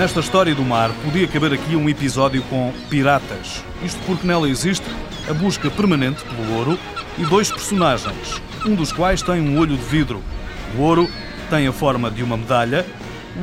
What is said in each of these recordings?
Nesta história do mar, podia caber aqui um episódio com piratas. Isto porque nela existe a busca permanente pelo ouro e dois personagens, um dos quais tem um olho de vidro. O ouro tem a forma de uma medalha.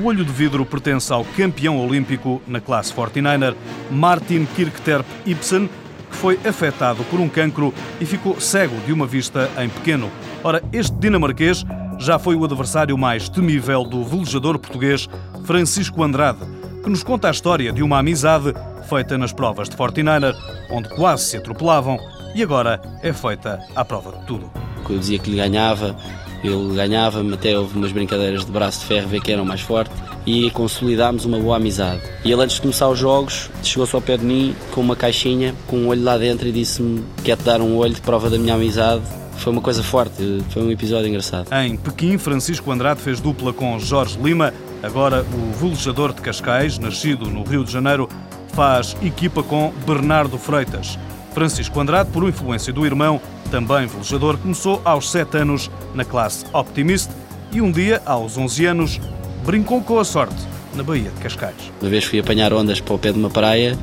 O olho de vidro pertence ao campeão olímpico na classe 49er, Martin Kirkterp Ibsen, que foi afetado por um cancro e ficou cego de uma vista em pequeno. Ora, este dinamarquês já foi o adversário mais temível do velejador português Francisco Andrade, que nos conta a história de uma amizade feita nas provas de 49er, onde quase se atropelavam e agora é feita à prova de tudo. Eu dizia que lhe ganhava, ele ganhava-me, até houve umas brincadeiras de braço de ferro, ver quem era o mais forte e consolidámos uma boa amizade. E ele, antes de começar os jogos, chegou-se ao pé de mim com uma caixinha, com um olho lá dentro e disse-me: Quer-te dar um olho de prova da minha amizade? Foi uma coisa forte, foi um episódio engraçado. Em Pequim, Francisco Andrade fez dupla com Jorge Lima. Agora, o velejador de Cascais, nascido no Rio de Janeiro, faz equipa com Bernardo Freitas. Francisco Andrade, por influência do irmão, também velejador, começou aos 7 anos na classe Optimist e um dia, aos 11 anos, brincou com a sorte na Baía de Cascais. Uma vez fui apanhar ondas para o pé de uma praia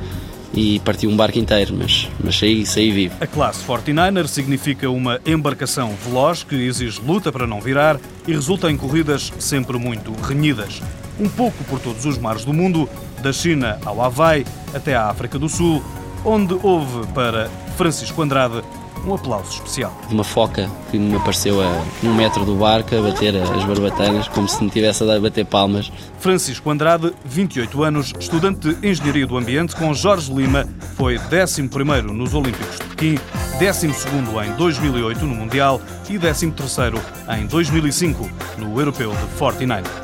e partiu um barco inteiro, mas, mas saí, saí vivo. A classe 49er significa uma embarcação veloz que exige luta para não virar e resulta em corridas sempre muito renhidas. Um pouco por todos os mares do mundo, da China ao Havaí até à África do Sul, onde houve para Francisco Andrade um aplauso especial. Uma foca que me apareceu a um metro do barco a bater as barbatanas, como se me tivesse a bater palmas. Francisco Andrade, 28 anos, estudante de Engenharia do Ambiente, com Jorge Lima, foi 11 nos Olímpicos de Pequim, 12 em 2008 no Mundial e 13 em 2005 no Europeu de 49.